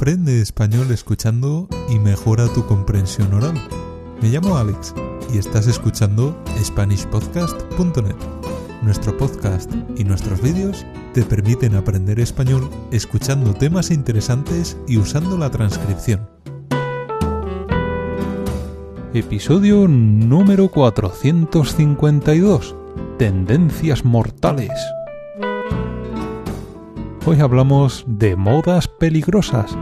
Aprende español escuchando y mejora tu comprensión oral. Me llamo Alex y estás escuchando SpanishPodcast.net. Nuestro podcast y nuestros vídeos te permiten aprender español escuchando temas interesantes y usando la transcripción. Episodio número 452. Tendencias mortales. Hoy hablamos de modas peligrosas.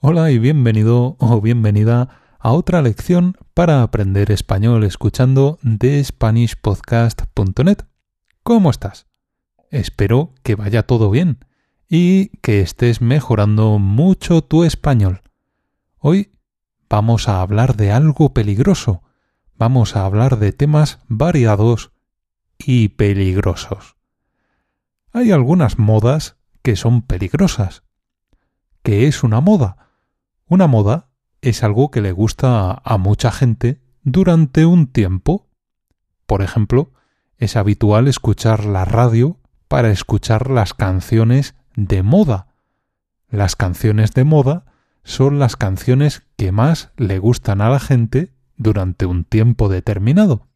Hola y bienvenido o bienvenida a otra lección para aprender español escuchando de SpanishPodcast.net. ¿Cómo estás? Espero que vaya todo bien y que estés mejorando mucho tu español. Hoy vamos a hablar de algo peligroso. Vamos a hablar de temas variados y peligrosos hay algunas modas que son peligrosas. ¿Qué es una moda? Una moda es algo que le gusta a mucha gente durante un tiempo. Por ejemplo, es habitual escuchar la radio para escuchar las canciones de moda. Las canciones de moda son las canciones que más le gustan a la gente durante un tiempo determinado.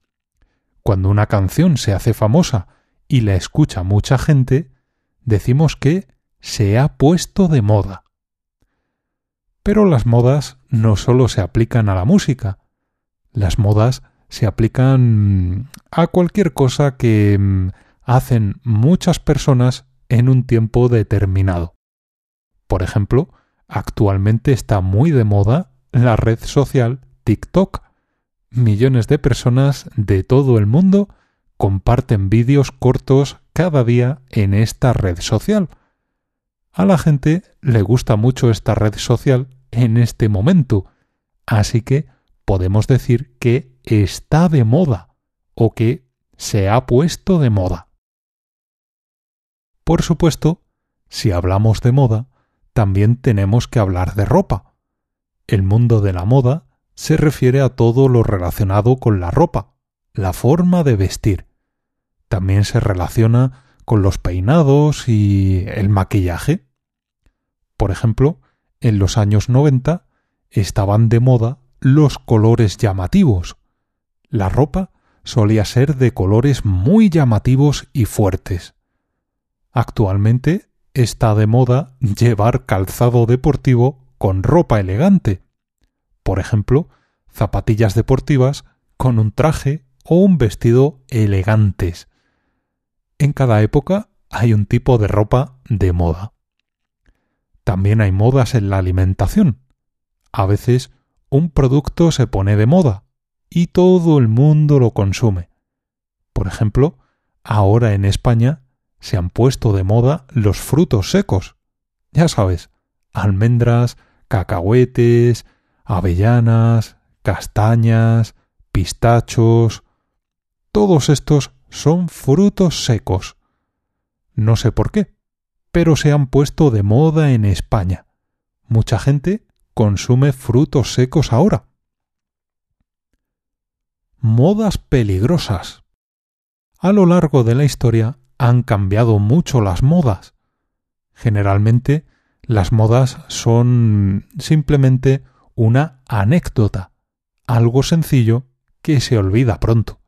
Cuando una canción se hace famosa y la escucha mucha gente, decimos que se ha puesto de moda. Pero las modas no solo se aplican a la música, las modas se aplican a cualquier cosa que mm, hacen muchas personas en un tiempo determinado. Por ejemplo, actualmente está muy de moda la red social TikTok. Millones de personas de todo el mundo comparten vídeos cortos cada día en esta red social. A la gente le gusta mucho esta red social en este momento, así que podemos decir que está de moda o que se ha puesto de moda. Por supuesto, si hablamos de moda, también tenemos que hablar de ropa. El mundo de la moda se refiere a todo lo relacionado con la ropa, la forma de vestir. También se relaciona con los peinados y el maquillaje. Por ejemplo, en los años 90 estaban de moda los colores llamativos. La ropa solía ser de colores muy llamativos y fuertes. Actualmente está de moda llevar calzado deportivo con ropa elegante. Por ejemplo, zapatillas deportivas con un traje o un vestido elegantes. En cada época hay un tipo de ropa de moda. También hay modas en la alimentación. A veces un producto se pone de moda y todo el mundo lo consume. Por ejemplo, ahora en España se han puesto de moda los frutos secos. Ya sabes, almendras, cacahuetes, avellanas, castañas, pistachos, todos estos son frutos secos. No sé por qué, pero se han puesto de moda en España. Mucha gente consume frutos secos ahora. Modas peligrosas. A lo largo de la historia han cambiado mucho las modas. Generalmente las modas son simplemente una anécdota, algo sencillo que se olvida pronto.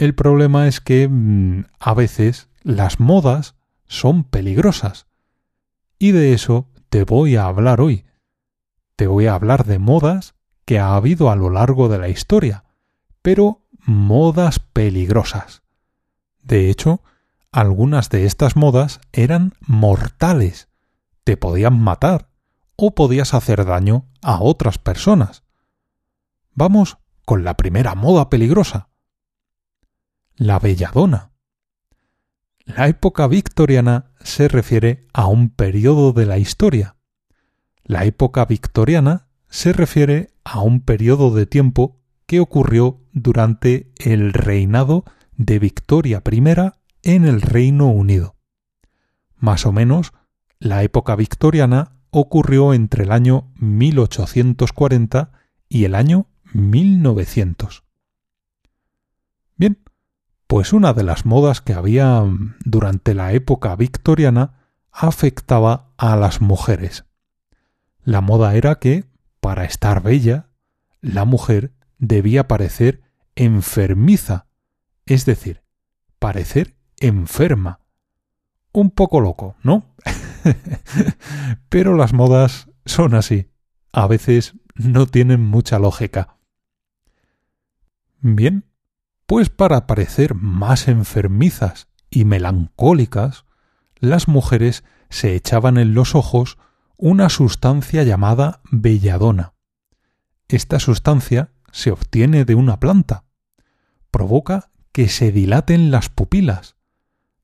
El problema es que mm, a veces las modas son peligrosas. Y de eso te voy a hablar hoy. Te voy a hablar de modas que ha habido a lo largo de la historia, pero modas peligrosas. De hecho, algunas de estas modas eran mortales. Te podían matar o podías hacer daño a otras personas. Vamos con la primera moda peligrosa. La belladona. La época victoriana se refiere a un periodo de la historia. La época victoriana se refiere a un periodo de tiempo que ocurrió durante el reinado de Victoria I en el Reino Unido. Más o menos, la época victoriana ocurrió entre el año 1840 y el año 1900. Bien, pues una de las modas que había durante la época victoriana afectaba a las mujeres. La moda era que, para estar bella, la mujer debía parecer enfermiza, es decir, parecer enferma. Un poco loco, ¿no? Pero las modas son así. A veces no tienen mucha lógica. Bien, pues para parecer más enfermizas y melancólicas, las mujeres se echaban en los ojos una sustancia llamada belladona. Esta sustancia se obtiene de una planta. Provoca que se dilaten las pupilas.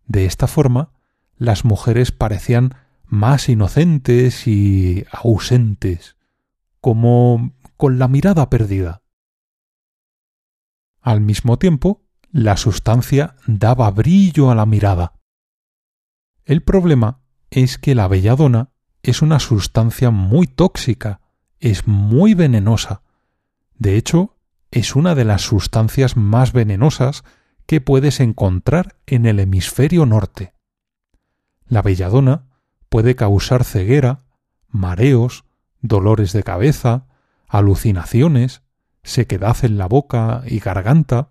De esta forma, las mujeres parecían más inocentes y ausentes, como con la mirada perdida. Al mismo tiempo, la sustancia daba brillo a la mirada. El problema es que la belladona es una sustancia muy tóxica, es muy venenosa. De hecho, es una de las sustancias más venenosas que puedes encontrar en el hemisferio norte. La belladona puede causar ceguera, mareos, dolores de cabeza, alucinaciones, sequedad en la boca y garganta.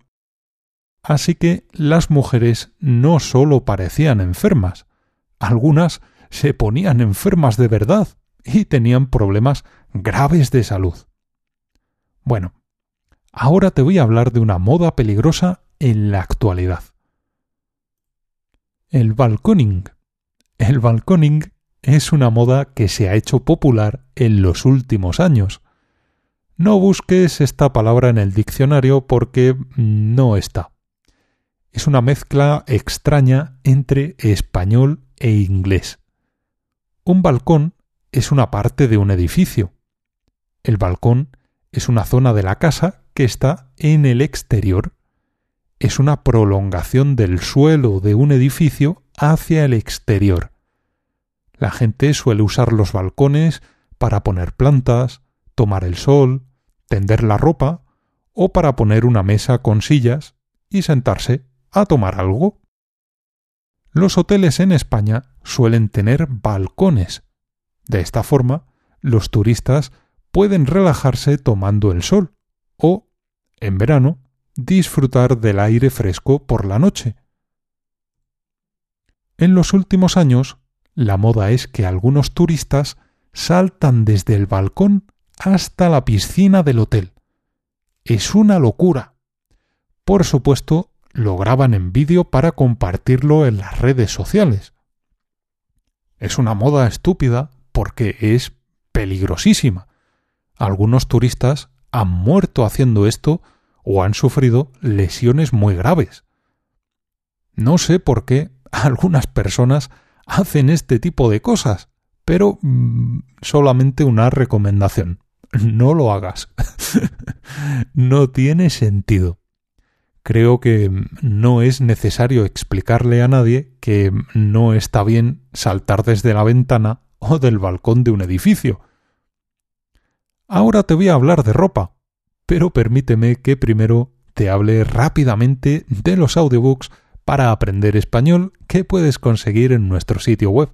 Así que las mujeres no sólo parecían enfermas, algunas se ponían enfermas de verdad y tenían problemas graves de salud. Bueno, ahora te voy a hablar de una moda peligrosa en la actualidad. El balconing. El balconing es una moda que se ha hecho popular en los últimos años no busques esta palabra en el diccionario porque no está. Es una mezcla extraña entre español e inglés. Un balcón es una parte de un edificio. El balcón es una zona de la casa que está en el exterior. Es una prolongación del suelo de un edificio hacia el exterior. La gente suele usar los balcones para poner plantas, tomar el sol, tender la ropa o para poner una mesa con sillas y sentarse a tomar algo. Los hoteles en España suelen tener balcones. De esta forma, los turistas pueden relajarse tomando el sol o, en verano, disfrutar del aire fresco por la noche. En los últimos años, la moda es que algunos turistas saltan desde el balcón hasta la piscina del hotel. Es una locura. Por supuesto, lo graban en vídeo para compartirlo en las redes sociales. Es una moda estúpida porque es peligrosísima. Algunos turistas han muerto haciendo esto o han sufrido lesiones muy graves. No sé por qué algunas personas hacen este tipo de cosas, pero mm, solamente una recomendación no lo hagas. no tiene sentido. Creo que no es necesario explicarle a nadie que no está bien saltar desde la ventana o del balcón de un edificio. Ahora te voy a hablar de ropa, pero permíteme que primero te hable rápidamente de los audiobooks para aprender español que puedes conseguir en nuestro sitio web.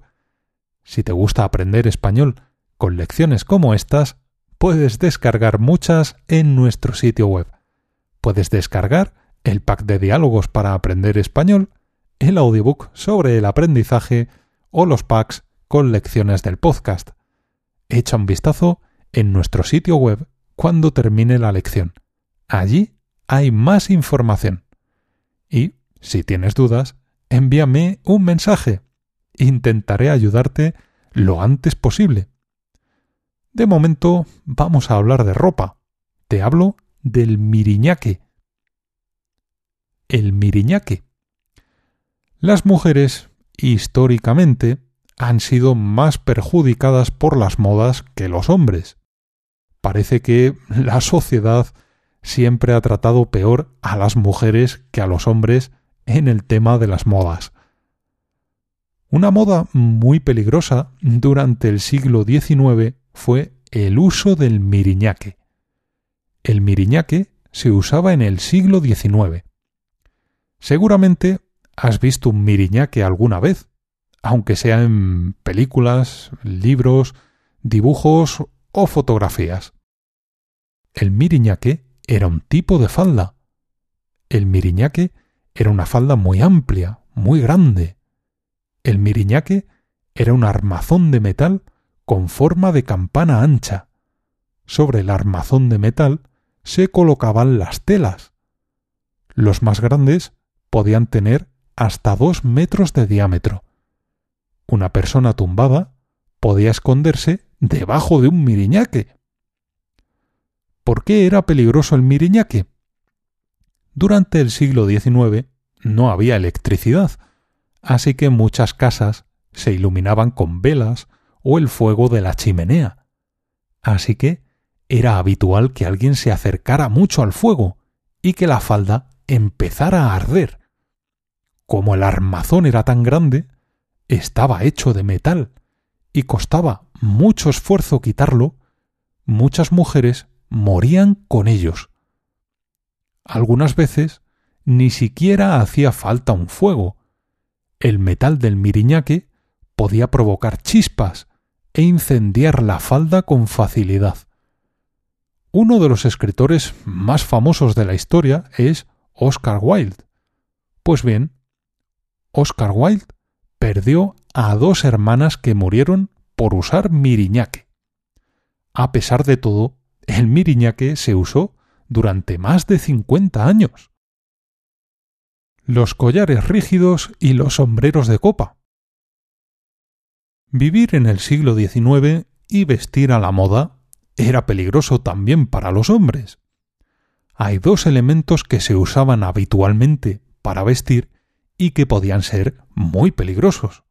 Si te gusta aprender español con lecciones como estas, puedes descargar muchas en nuestro sitio web. Puedes descargar el pack de diálogos para aprender español, el audiobook sobre el aprendizaje o los packs con lecciones del podcast. Echa un vistazo en nuestro sitio web cuando termine la lección. Allí hay más información. Y, si tienes dudas, envíame un mensaje. Intentaré ayudarte lo antes posible. De momento vamos a hablar de ropa. Te hablo del miriñaque. El miriñaque. Las mujeres, históricamente, han sido más perjudicadas por las modas que los hombres. Parece que la sociedad siempre ha tratado peor a las mujeres que a los hombres en el tema de las modas. Una moda muy peligrosa durante el siglo XIX fue el uso del miriñaque. El miriñaque se usaba en el siglo XIX. Seguramente has visto un miriñaque alguna vez. aunque sea en películas, libros, dibujos o fotografías. El miriñaque era un tipo de falda. El miriñaque era una falda muy amplia, muy grande. El miriñaque era un armazón de metal con forma de campana ancha. Sobre el armazón de metal se colocaban las telas. Los más grandes podían tener hasta dos metros de diámetro. Una persona tumbada podía esconderse debajo de un miriñaque. ¿Por qué era peligroso el miriñaque? Durante el siglo XIX no había electricidad, así que muchas casas se iluminaban con velas o el fuego de la chimenea. Así que era habitual que alguien se acercara mucho al fuego y que la falda empezara a arder. Como el armazón era tan grande, estaba hecho de metal y costaba mucho esfuerzo quitarlo, muchas mujeres morían con ellos. Algunas veces ni siquiera hacía falta un fuego. El metal del miriñaque podía provocar chispas e incendiar la falda con facilidad. Uno de los escritores más famosos de la historia es Oscar Wilde. Pues bien, Oscar Wilde perdió a dos hermanas que murieron por usar miriñaque. A pesar de todo, el miriñaque se usó durante más de 50 años. Los collares rígidos y los sombreros de copa. Vivir en el siglo XIX y vestir a la moda era peligroso también para los hombres. Hay dos elementos que se usaban habitualmente para vestir y que podían ser muy peligrosos.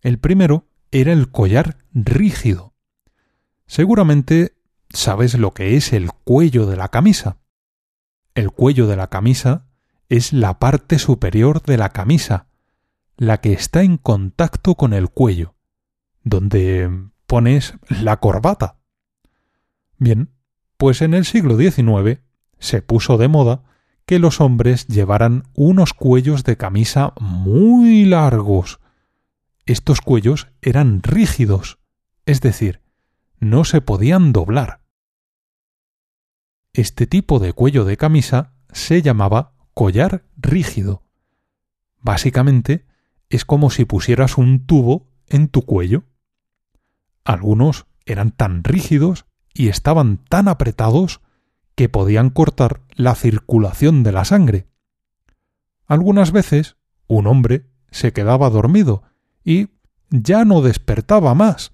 El primero era el collar rígido. Seguramente sabes lo que es el cuello de la camisa. El cuello de la camisa es la parte superior de la camisa, la que está en contacto con el cuello donde pones la corbata. Bien, pues en el siglo XIX se puso de moda que los hombres llevaran unos cuellos de camisa muy largos. Estos cuellos eran rígidos, es decir, no se podían doblar. Este tipo de cuello de camisa se llamaba collar rígido. Básicamente es como si pusieras un tubo en tu cuello. Algunos eran tan rígidos y estaban tan apretados que podían cortar la circulación de la sangre. Algunas veces un hombre se quedaba dormido y ya no despertaba más.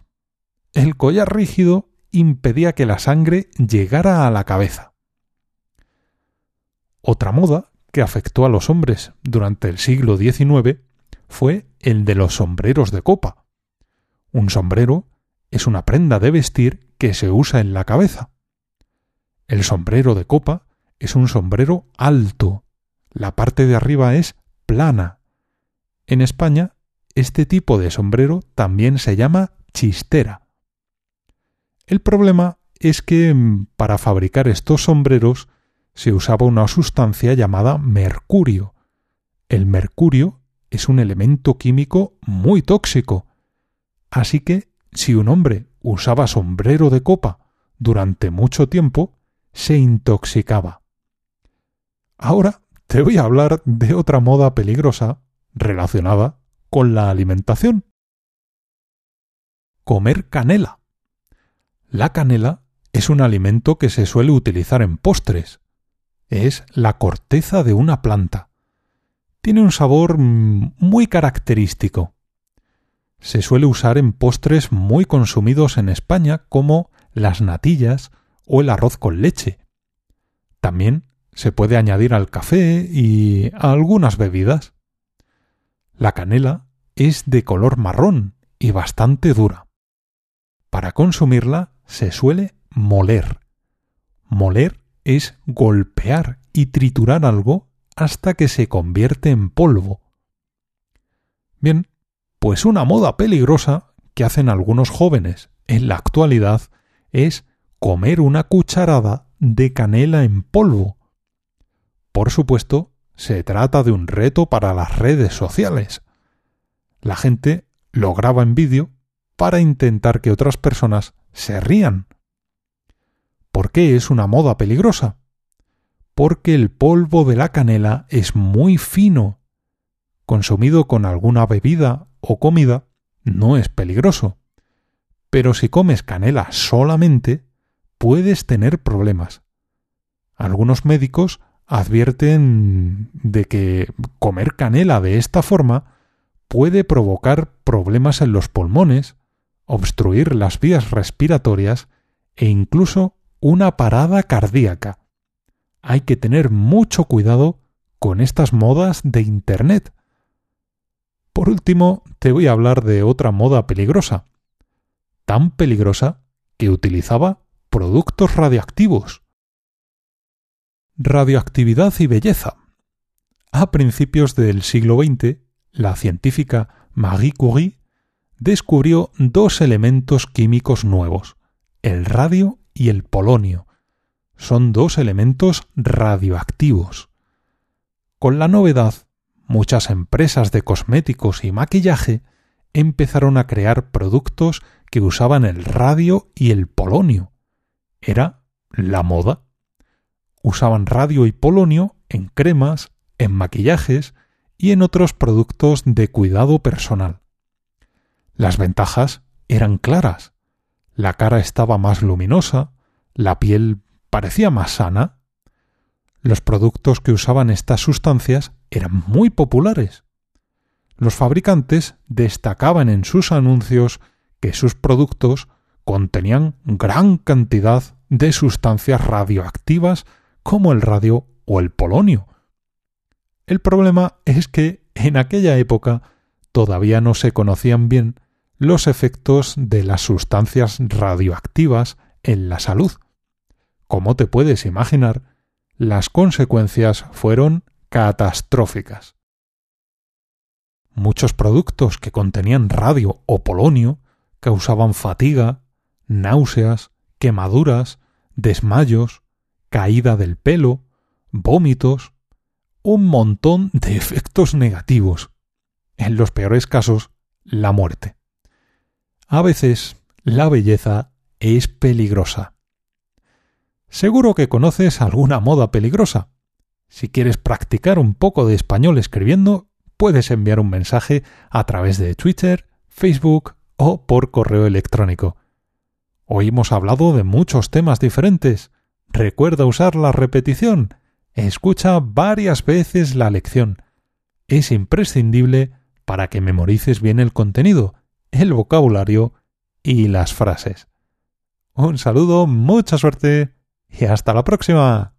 El collar rígido impedía que la sangre llegara a la cabeza. Otra moda que afectó a los hombres durante el siglo XIX fue el de los sombreros de copa. Un sombrero es una prenda de vestir que se usa en la cabeza. El sombrero de copa es un sombrero alto. La parte de arriba es plana. En España, este tipo de sombrero también se llama chistera. El problema es que mm, para fabricar estos sombreros se usaba una sustancia llamada mercurio. El mercurio es un elemento químico muy tóxico, así que si un hombre usaba sombrero de copa durante mucho tiempo, se intoxicaba. Ahora te voy a hablar de otra moda peligrosa relacionada con la alimentación. Comer canela. La canela es un alimento que se suele utilizar en postres. Es la corteza de una planta. Tiene un sabor mm, muy característico se suele usar en postres muy consumidos en España como las natillas o el arroz con leche. También se puede añadir al café y a algunas bebidas. La canela es de color marrón y bastante dura. Para consumirla se suele moler. Moler es golpear y triturar algo hasta que se convierte en polvo. Bien, pues una moda peligrosa que hacen algunos jóvenes en la actualidad es comer una cucharada de canela en polvo. Por supuesto, se trata de un reto para las redes sociales. La gente lo graba en vídeo para intentar que otras personas se rían. ¿Por qué es una moda peligrosa? Porque el polvo de la canela es muy fino. Consumido con alguna bebida o comida no es peligroso. Pero si comes canela solamente, puedes tener problemas. Algunos médicos advierten de que comer canela de esta forma puede provocar problemas en los pulmones, obstruir las vías respiratorias e incluso una parada cardíaca. Hay que tener mucho cuidado con estas modas de Internet. Por último, te voy a hablar de otra moda peligrosa, tan peligrosa que utilizaba productos radioactivos. Radioactividad y belleza. A principios del siglo XX, la científica Marie Curie descubrió dos elementos químicos nuevos, el radio y el polonio. Son dos elementos radioactivos. Con la novedad, muchas empresas de cosméticos y maquillaje empezaron a crear productos que usaban el radio y el polonio. Era la moda usaban radio y polonio en cremas, en maquillajes y en otros productos de cuidado personal. Las ventajas eran claras. La cara estaba más luminosa, la piel parecía más sana. Los productos que usaban estas sustancias eran muy populares. Los fabricantes destacaban en sus anuncios que sus productos contenían gran cantidad de sustancias radioactivas como el radio o el polonio. El problema es que en aquella época todavía no se conocían bien los efectos de las sustancias radioactivas en la salud. Como te puedes imaginar, las consecuencias fueron catastróficas. Muchos productos que contenían radio o polonio causaban fatiga, náuseas, quemaduras, desmayos, caída del pelo, vómitos, un montón de efectos negativos. En los peores casos, la muerte. A veces, la belleza es peligrosa. Seguro que conoces alguna moda peligrosa. Si quieres practicar un poco de español escribiendo, puedes enviar un mensaje a través de Twitter, Facebook o por correo electrónico. Hoy hemos hablado de muchos temas diferentes. Recuerda usar la repetición. Escucha varias veces la lección. Es imprescindible para que memorices bien el contenido, el vocabulario y las frases. Un saludo, mucha suerte y hasta la próxima.